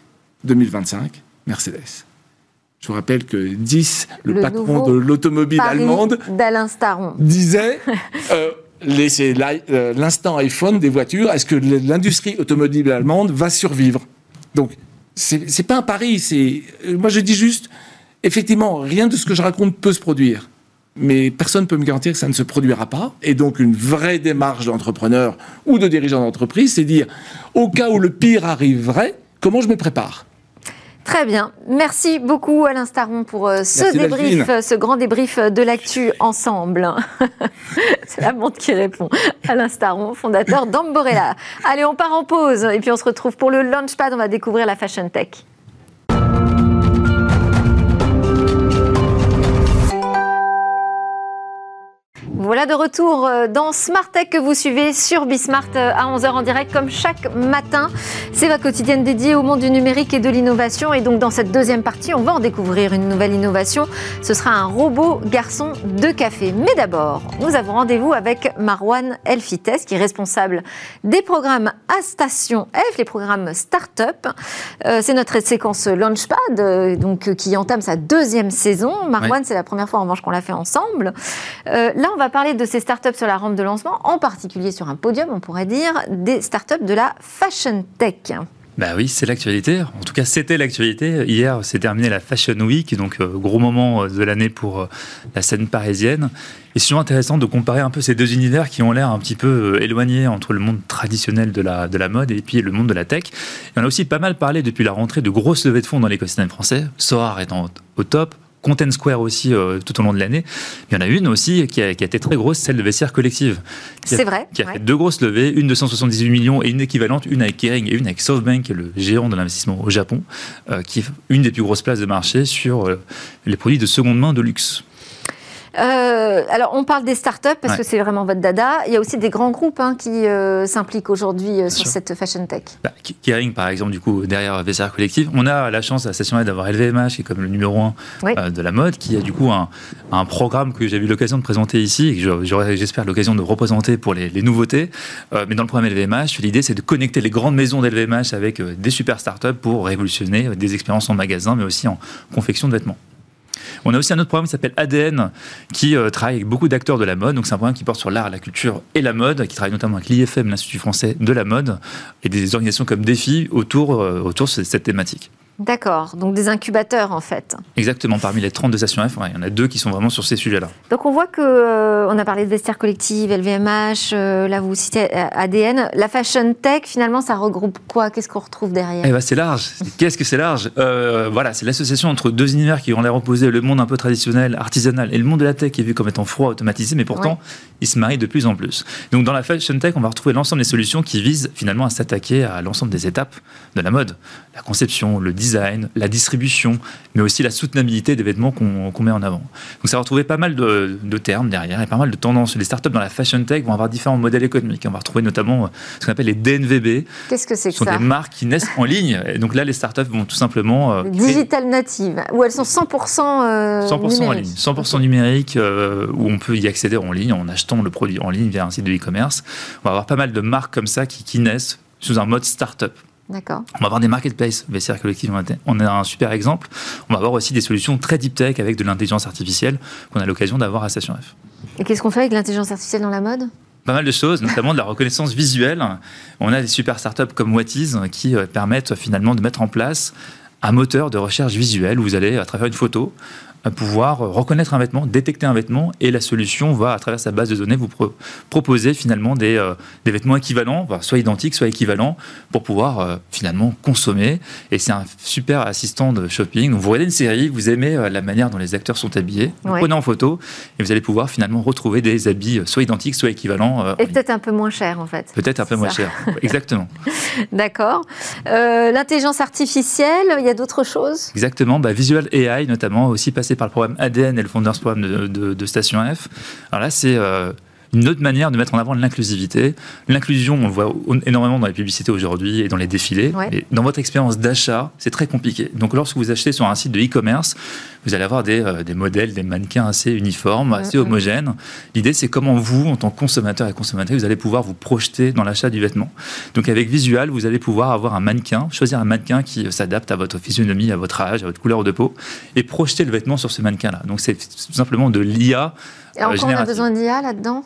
2025, Mercedes. Je vous rappelle que 10, le, patron de l'automobile allemande, d'Alain Staron, disait euh, euh, l'instant iPhone des voitures, est-ce que l'industrie automobile allemande va survivre? Donc, c'est pas un pari, c'est. Euh, moi, je dis juste, effectivement, rien de ce que je raconte peut se produire mais personne ne peut me garantir que ça ne se produira pas. Et donc une vraie démarche d'entrepreneur ou de dirigeant d'entreprise, c'est dire, au cas où le pire arriverait, comment je me prépare? Très bien. Merci beaucoup Alain Staron pour euh, ce débrief, ce grand débrief de l'actu ensemble. C'est la montre qui répond. Alain Staron, fondateur d'Amborella. Allez, on part en pause et puis on se retrouve pour le Launchpad. On va découvrir la Fashion Tech. Voilà de retour euh, dans Smart Tech que vous suivez sur Bismart euh, à 11h en direct comme chaque matin. C'est votre quotidienne dédiée au monde du numérique et de l'innovation. Et donc dans cette deuxième partie, on va en découvrir une nouvelle innovation. Ce sera un robot garçon de café. Mais d'abord, nous avons rendez-vous avec Marwan Elfites qui est responsable des programmes à Station F, les programmes Startup. Euh, c'est notre séquence Launchpad donc, qui entame sa deuxième saison. Marwan, c'est la première fois en revanche qu'on l'a fait ensemble. là, on va parler de ces startups sur la rampe de lancement, en particulier sur un podium, on pourrait dire, des startups de la fashion tech. Bah oui, c'est l'actualité. En tout cas, c'était l'actualité. Hier, s'est terminé la Fashion Week, donc euh, gros moment euh, de l'année pour euh, la scène parisienne. Et c'est toujours intéressant de comparer un peu ces deux univers qui ont l'air un petit peu éloignés entre le monde traditionnel de la, de la mode et puis le monde de la tech. Et on a aussi pas mal parlé depuis la rentrée de grosses levées de fonds dans l'écosystème français. Sorar étant au top, Content Square aussi euh, tout au long de l'année. Il y en a une aussi qui a, été très grosse, celle de Vestiaire Collective. C'est vrai. Qui a fait deux grosses levées, une de 178 millions et une équivalente, une avec Kering et une avec SoftBank, qui est le géant de l'investissement au Japon, euh, qui est une des plus grosses places de marché sur euh, les produits de seconde main de luxe. Euh, alors, on parle des startups parce que c'est vraiment votre dada. Il y a aussi des grands groupes hein, qui euh, s'impliquent aujourd'hui euh, sur cette fashion tech. Bah, Kering, par exemple, du coup, derrière VCR Collective, on a la chance à station d'avoir LVMH, qui est comme le numéro un de la mode, qui a du coup un, un programme que j'ai eu l'occasion de présenter ici et que j'aurai, j'espère, l'occasion de représenter pour les, les nouveautés. mais dans le programme LVMH, l'idée, c'est de connecter les grandes maisons d'LVMH avec des super startups pour révolutionner des expériences en magasin, mais aussi en confection de vêtements. On a aussi un autre programme qui s'appelle ADN, qui euh, travaille avec beaucoup d'acteurs de la mode. Donc c'est un programme qui porte sur l'art, la culture et la mode, qui travaille notamment avec l'IFM, l'Institut français de la mode, et des organisations comme Défi autour, euh, autour de cette thématique. D'accord, donc des incubateurs en fait. Exactement, parmi les 32 stations F, il y en a deux qui sont vraiment sur ces sujets-là. Donc on voit que euh, on a parlé de vestiaire collective, LVMH, euh, là vous citez euh, ADN. La fashion tech, finalement, ça regroupe quoi? Qu'est-ce qu'on retrouve derrière? Eh ben, C'est large. Qu'est-ce que c'est large? Voilà, c'est l'association entre deux univers qui ont l'air opposés, le monde un peu traditionnel, artisanal, et le monde de la tech qui est vu comme étant froid, automatisé, mais pourtant, ils se marient de plus en plus. Donc dans la fashion tech, on va retrouver l'ensemble des solutions qui visent finalement à s'attaquer à l'ensemble des étapes de la mode. La conception, le design, la distribution, mais aussi la soutenabilité des vêtements qu'on met en avant. Donc ça va retrouver pas mal de, termes derrière et pas mal de tendances. Les startups dans la fashion tech vont avoir différents modèles économiques. On va retrouver notamment euh, ce qu'on appelle les DNVB. Qu'est-ce que c'est que ça Ce sont des marques qui naissent en ligne. Et donc là, les startups vont tout simplement... Euh, digital native, où elles sont 100%, 100% euh, en ligne. 100% numérique, où on peut y accéder en ligne en achetant le produit en ligne via un site de e-commerce. On va avoir pas mal de marques comme ça qui, qui naissent sous un mode startup. D'accord. On va avoir des marketplaces, VCR Collective, on a un super exemple. On va avoir aussi des solutions très deep tech avec de l'intelligence artificielle qu'on a l'occasion d'avoir à Station F. Et qu'est-ce qu'on fait avec l'intelligence artificielle dans la mode? Pas mal de choses, notamment de la reconnaissance visuelle. On a des super startups comme Watiz qui euh, permettent finalement de mettre en place un moteur de recherche visuelle où vous allez, à travers une photo, à pouvoir reconnaître un vêtement, détecter un vêtement, et la solution va, à travers sa base de données, vous proposer finalement des, euh, des vêtements équivalents, soit identiques, soit équivalents, pour pouvoir euh, finalement consommer. Et c'est un super assistant de shopping. Donc, vous regardez une série, vous aimez euh, la manière dont les acteurs sont habillés, vous prenez en photo, et vous allez pouvoir finalement retrouver des habits soit identiques, soit équivalents. et peut-être un peu moins cher, en fait. Peut-être un peu moins cher, exactement. D'accord. L'intelligence artificielle, il y a d'autres choses? Exactement. Bah, Visual AI, notamment, aussi passé par le programme ADN et le Founders Programme de, de, Station F. Alors là, c'est euh, une autre manière de mettre en avant l'inclusivité. L'inclusion, on le voit énormément dans les publicités aujourd'hui et dans les défilés. dans votre expérience d'achat, c'est très compliqué. Donc, lorsque vous achetez sur un site de e-commerce, vous allez avoir des, euh, des, modèles, des mannequins assez uniformes, assez homogènes. L'idée, c'est comment vous, en tant que consommateur et consommatrice, vous allez pouvoir vous projeter dans l'achat du vêtement. Donc, avec Visual, vous allez pouvoir avoir un mannequin, choisir un mannequin qui euh, s'adapte à votre physionomie, à votre âge, à votre couleur de peau, et projeter le vêtement sur ce mannequin-là. Donc, c'est tout simplement de l'IA. Et encore, on a besoin d'IA là-dedans?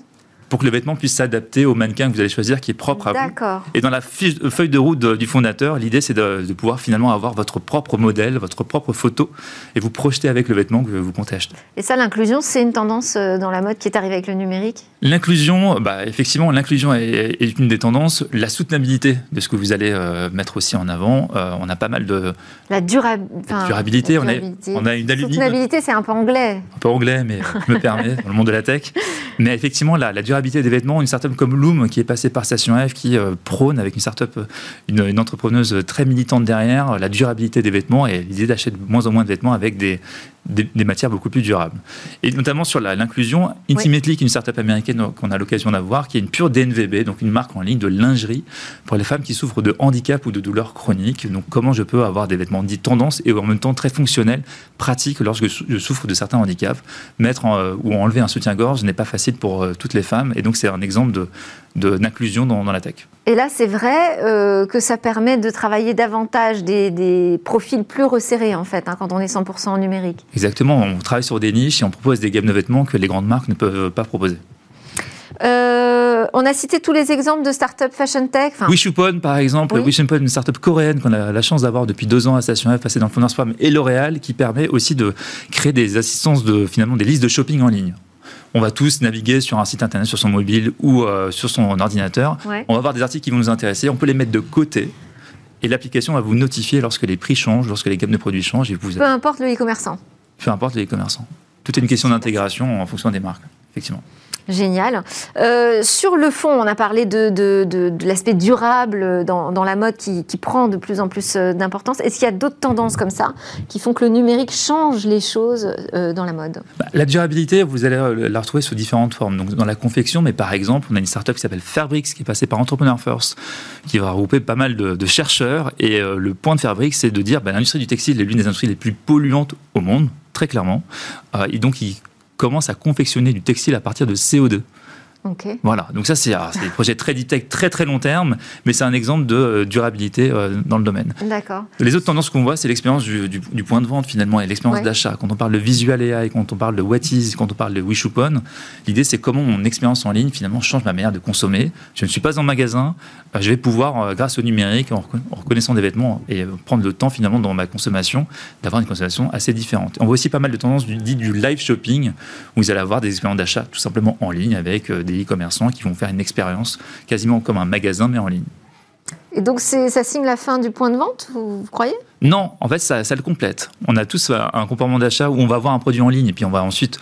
Pour que le vêtement puisse s'adapter au mannequin que vous allez choisir qui est propre à vous. D'accord. Et dans la fiche- euh, feuille de route de- du fondateur, l'idée c'est de, de pouvoir finalement avoir votre propre modèle, votre propre photo et vous projeter avec le vêtement que vous comptez acheter. Et ça, l'inclusion, c'est une tendance euh, dans la mode qui est arrivée avec le numérique? L'inclusion, bah, effectivement, l'inclusion est, est une des tendances. La soutenabilité de ce que vous allez euh, mettre aussi en avant. Euh, on a pas mal de La dura- enfin, durabilité. la On, durabilité. on a une alumine, Soutenabilité, c'est un peu anglais. un peu anglais, mais je me permets, dans le monde de la tech. Mais effectivement, la, la durabilité des vêtements, une startup comme Loom, qui est passée par Station F, qui euh, prône avec une startup, euh, une, une entrepreneuse très militante derrière, la durabilité des vêtements et l'idée d'acheter de moins en moins de vêtements avec des, des, matières beaucoup plus durables. Et notamment sur l'inclusion, Intimately, qui est une startup américaine qu'on a l'occasion d'avoir, qui est une pure DNVB, donc une marque en ligne de lingerie pour les femmes qui souffrent de handicap ou de douleurs chroniques. Donc, comment je peux avoir des vêtements dits tendance et en même temps très fonctionnels, pratiques lorsque je souffre de certains handicaps? Mettre en- euh, ou enlever un soutien-gorge n'est pas facile pour euh, toutes les femmes. Et donc, c'est un exemple de, d'inclusion dans, dans la tech. Et là, c'est vrai euh, que ça permet de travailler davantage des, profils plus resserrés, en fait, hein, quand on est 100% numérique. Exactement, on travaille sur des niches et on propose des gammes de vêtements que les grandes marques ne peuvent pas proposer. Euh, on a cité tous les exemples de start-up fashion tech. Enfin, Wishupon, par exemple, Oui. Wishupon, une startup coréenne qu'on a la chance d'avoir depuis deux ans à Station F, passée dans le Founders Programme, et L'Oréal, qui permet aussi de créer des assistances de, finalement, des listes de shopping en ligne. On va tous naviguer sur un site internet, sur son mobile ou euh, sur son ordinateur. Ouais. On va avoir des articles qui vont nous intéresser. On peut les mettre de côté. Et l'application va vous notifier lorsque les prix changent, lorsque les gammes de produits changent, et vous, peu importe le e-commerçant. Peu importe les commerçants. Tout est une question d'intégration en fonction des marques, effectivement. Génial. Euh, sur le fond, on a parlé de, de- de- de l'aspect durable dans, dans la mode qui, qui prend de plus en plus euh, d'importance. Est-ce qu'il y a d'autres tendances comme ça qui font que le numérique change les choses euh, dans la mode? Bah, La durabilité, vous allez la retrouver sous différentes formes. Donc, dans la confection, mais par exemple, on a une startup qui s'appelle Fairbrix, qui est passée par Entrepreneur First, qui va regrouper pas mal de, chercheurs. Et euh, le point de Fairbrix, c'est de dire bah, l'industrie du textile est l'une des industries les plus polluantes au monde, très clairement. Euh, et donc, ils commencent à confectionner du textile à partir de CO2. Voilà, donc ça, c'est c'est des projets très tech, très très long terme, mais c'est un exemple de euh, durabilité euh, dans le domaine. D'accord. Les autres tendances qu'on voit, c'est l'expérience du, du- du point de vente finalement et l'expérience Ouais. d'achat. Quand on parle de visual AI, quand on parle de what is, quand on parle de Wishupon, l'idée c'est comment mon expérience en ligne finalement change ma manière de consommer. Je ne suis pas en magasin, euh, je vais pouvoir, grâce au numérique, en, reconna- en reconnaissant des vêtements et prendre le temps finalement dans ma consommation, d'avoir une consommation assez différente. On voit aussi pas mal de tendances du, dit du live shopping, où vous allez avoir des expériences d'achat tout simplement en ligne avec euh, des e-commerçants qui vont faire une expérience quasiment comme un magasin mais en ligne. Et donc, ça signe la fin du point de vente, vous, vous croyez? Non, en fait, ça, ça le complète. On a tous un un comportement d'achat où on va voir un produit en ligne et puis on va ensuite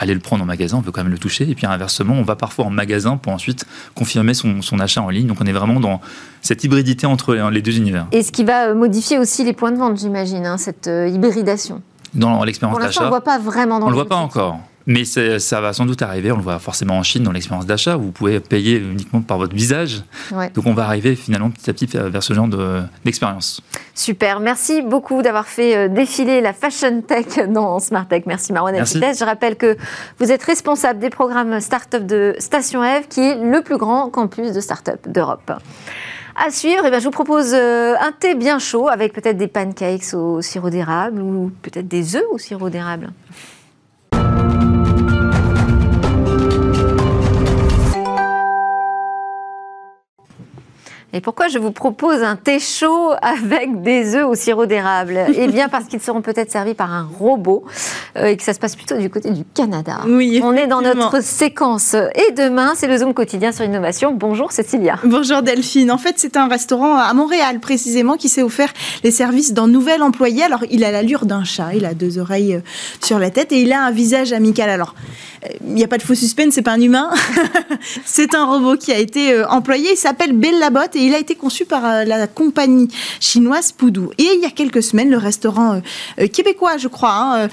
aller le prendre en magasin, on peut quand même le toucher. Et puis inversement, on va parfois en magasin pour ensuite confirmer son, son achat en ligne. Donc on est vraiment dans cette hybridité entre les deux univers. Et ce qui va euh, modifier aussi les points de vente, j'imagine, hein, cette euh, hybridation. Dans l'expérience l'instant, on ne d'achat, le voit pas vraiment dans on ne le voit pas encore. Mais ça va sans doute arriver, on le voit forcément en Chine dans l'expérience d'achat, où vous pouvez payer uniquement par votre visage. Ouais. Donc on va arriver finalement petit à petit vers ce genre de- d'expérience. Super, merci beaucoup d'avoir fait euh, défiler la fashion tech dans Smart Tech. Merci Marwan. Elfites. Je rappelle que vous êtes responsable des programmes Startup de Station F, qui est le plus grand campus de start-up d'Europe. À suivre, eh bien, je vous propose euh, un thé bien chaud avec peut-être des pancakes au sirop d'érable ou peut-être des œufs au sirop d'érable. Et pourquoi je vous propose un thé chaud avec des œufs au sirop d'érable? Eh bien parce qu'ils seront peut-être servis par un robot euh, et que ça se passe plutôt du côté du Canada. Oui, On est dans notre séquence. Et demain, c'est le Zoom quotidien sur l'innovation. Bonjour Cécilia. Bonjour Delphine. En fait, c'est un restaurant à Montréal précisément qui s'est offert les services d'un nouvel employé. Alors, il a l'allure d'un chat, il a deux oreilles euh, sur la tête et il a un visage amical. Alors, euh, il n'y a pas de faux suspense, c'est pas un humain. c'est un robot qui a été employé. Il s'appelle Bellabot il a été conçu par euh, la compagnie chinoise Poudou. Et il y a quelques semaines, le restaurant euh, euh, québécois, je crois, hein,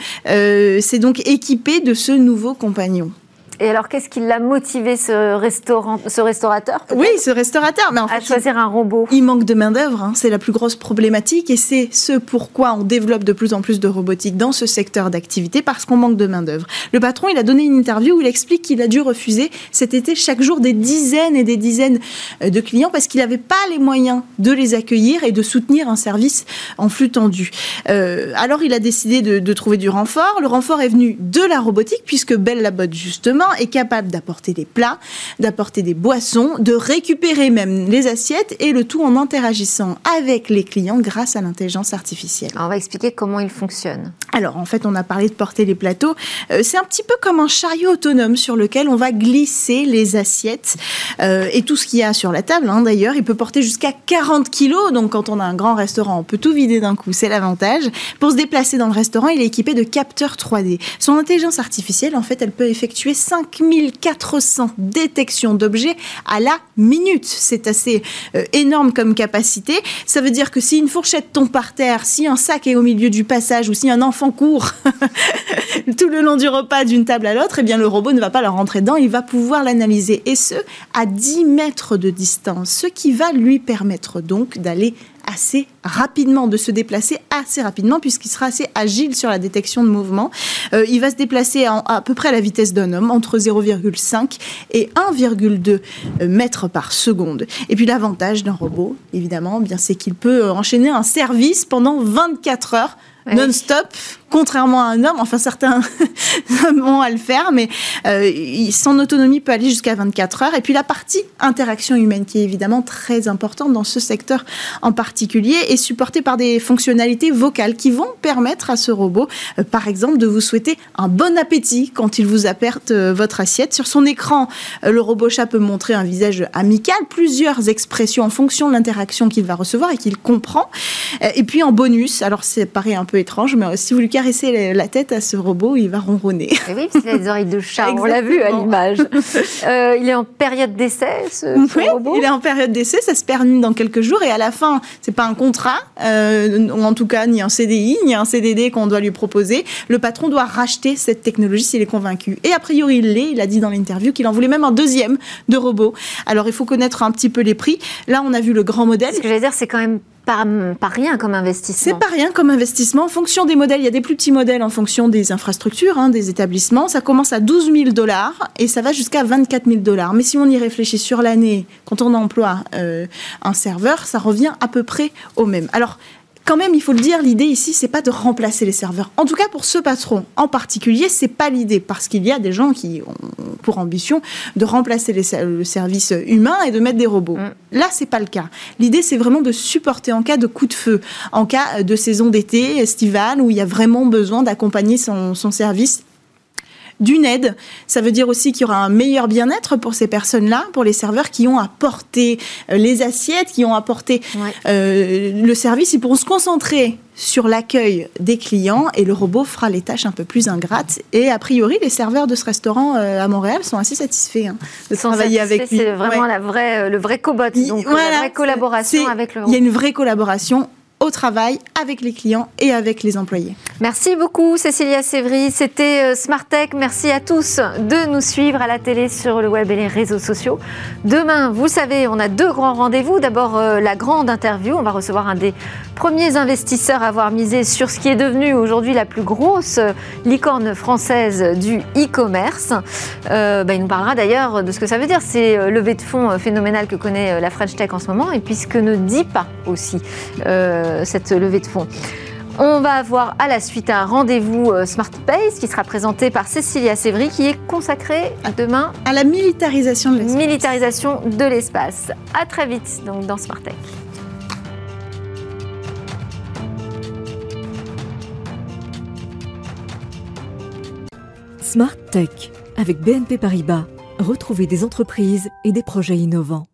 s'est donc équipé de ce nouveau compagnon. Et alors, qu'est-ce qui l'a motivé, ce, restaurant, ce restaurateur Oui, ce restaurateur. Mais en à fait, choisir un robot Il manque de main-d'œuvre, hein, c'est la plus grosse problématique et c'est ce pourquoi on développe de plus en plus de robotique dans ce secteur d'activité parce qu'on manque de main-d'œuvre. Le patron, il a donné une interview où il explique qu'il a dû refuser cet été chaque jour des dizaines et des dizaines euh, de clients parce qu'il n'avait pas les moyens de les accueillir et de soutenir un service en flux tendu. Euh, alors il a décidé de, de trouver du renfort. Le renfort est venu de la robotique puisque Belle Labotte justement est capable d'apporter des plats, d'apporter des boissons, de récupérer même les assiettes et le tout en interagissant avec les clients grâce à l'intelligence artificielle. on va expliquer comment il fonctionne. Alors en fait, on a parlé de porter les plateaux. Euh, c'est un petit peu comme un chariot autonome sur lequel on va glisser les assiettes euh, et tout ce qu'il y a sur la table. Hein, D'ailleurs, il peut porter jusqu'à 40 kilos. Donc quand on a un grand restaurant, on peut tout vider d'un coup. C'est l'avantage. Pour se déplacer dans le restaurant, il est équipé de capteurs 3D. Son intelligence artificielle, en fait, elle peut effectuer 5400 détections d'objets à la minute. C'est assez euh, énorme comme capacité. Ça veut dire que si une fourchette tombe par terre, si un sac est au milieu du passage ou si un enfant court tout le long du repas d'une table à l'autre, eh bien le robot ne va pas leur rentrer dedans, il va pouvoir l'analyser et ce à 10 mètres de distance, ce qui va lui permettre donc d'aller assez rapidement, de se déplacer assez rapidement, puisqu'il sera assez agile sur la détection de mouvement. Euh, il va se déplacer à, peu près à la vitesse d'un homme, entre 0,5 et 1,2 mètres par seconde. Et puis l'avantage d'un robot, évidemment, bien c'est qu'il peut enchaîner un service pendant 24 heures non-stop, contrairement à un homme. Enfin, certains vont à le faire, mais euh, son autonomie peut aller jusqu'à 24 heures. Et puis la partie interaction humaine, qui est évidemment très importante dans ce secteur en particulier, est supportée par des fonctionnalités vocales qui vont permettre à ce robot, euh, par exemple, de vous souhaiter un bon appétit quand il vous aperte euh, votre assiette. Sur son écran, le robot chat peut montrer un visage amical, plusieurs expressions en fonction de l'interaction qu'il va recevoir et qu'il comprend. et puis en bonus, alors ça paraît un peu étrange, mais si vous lui caressez la tête à ce robot, il va ronronner. Et oui, parce qu'il a des oreilles de chat, on l'a vu à l'image. Euh, il est en période d'essai, ce, oui, robot? Il est en période d'essai, ça se termine dans quelques jours, et à la fin, c'est pas un contrat, euh, ou en tout cas ni un CDI, ni un CDD qu'on doit lui proposer. Le patron doit racheter cette technologie s'il est convaincu. Et a priori, il l'est, il a dit dans l'interview qu'il en voulait même un deuxième de robot. Alors il faut connaître un petit peu les prix. Là, on a vu le grand modèle. Ce que j'allais dire, c'est quand même pas, rien comme investissement. C'est pas rien comme investissement. En fonction des modèles, il y a des plus petits modèles en fonction des infrastructures, hein, des établissements. Ça commence à 12 000 dollars et ça va jusqu'à 24 000 dollars. Mais si on y réfléchit sur l'année, quand on emploie euh, un serveur, ça revient à peu près au même. Alors, quand même, il faut le dire, l'idée ici, c'est pas de remplacer les serveurs. En tout cas, pour ce patron en particulier, c'est pas l'idée, parce qu'il y a des gens qui ont pour ambition de remplacer le service humain et de mettre des robots. Mm. Là, c'est pas le cas. L'idée, c'est vraiment de supporter en cas de coup de feu, en cas de saison d'été, estivale, où il y a vraiment besoin d'accompagner son, son service d'une aide. Ça veut dire aussi qu'il y aura un meilleur bien-être pour ces personnes-là, pour les serveurs qui ont apporté euh, les assiettes, qui ont apporté euh, le service. Ils pourront se concentrer sur l'accueil des clients et le robot fera les tâches un peu plus ingrates. Et a priori, les serveurs de ce restaurant euh, à Montréal sont assez satisfaits hein, de travailler avec lui. C'est vraiment la vraie, le vrai cobot, donc la vraie collaboration avec le robot. Il y a une vraie collaboration au travail avec les clients et avec les employés. Merci beaucoup Cécilia Sévry, c'était euh, Smart Tech. Merci à tous de nous suivre à la télé, sur le web et les réseaux sociaux. Demain, vous savez, on a deux grands rendez-vous. D'abord euh, la grande interview, on va recevoir un des premiers investisseurs à avoir misé sur ce qui est devenu aujourd'hui la plus grosse euh, licorne française du e-commerce. Bah, il nous parlera d'ailleurs de ce que ça veut dire, c'est levée de fonds phénoménale que connaît la French Tech en ce moment et puis ce que ne dit pas aussi. Cette levée de fonds. On va avoir à la suite un rendez-vous euh, Smart Pace qui sera présenté par Cécilia Sévry qui est consacré demain à la militarisation de l'espace. Militarisation de l'espace. À très vite donc dans Smart Tech. Smart Tech avec BNP Paribas. Retrouvez des entreprises et des projets innovants.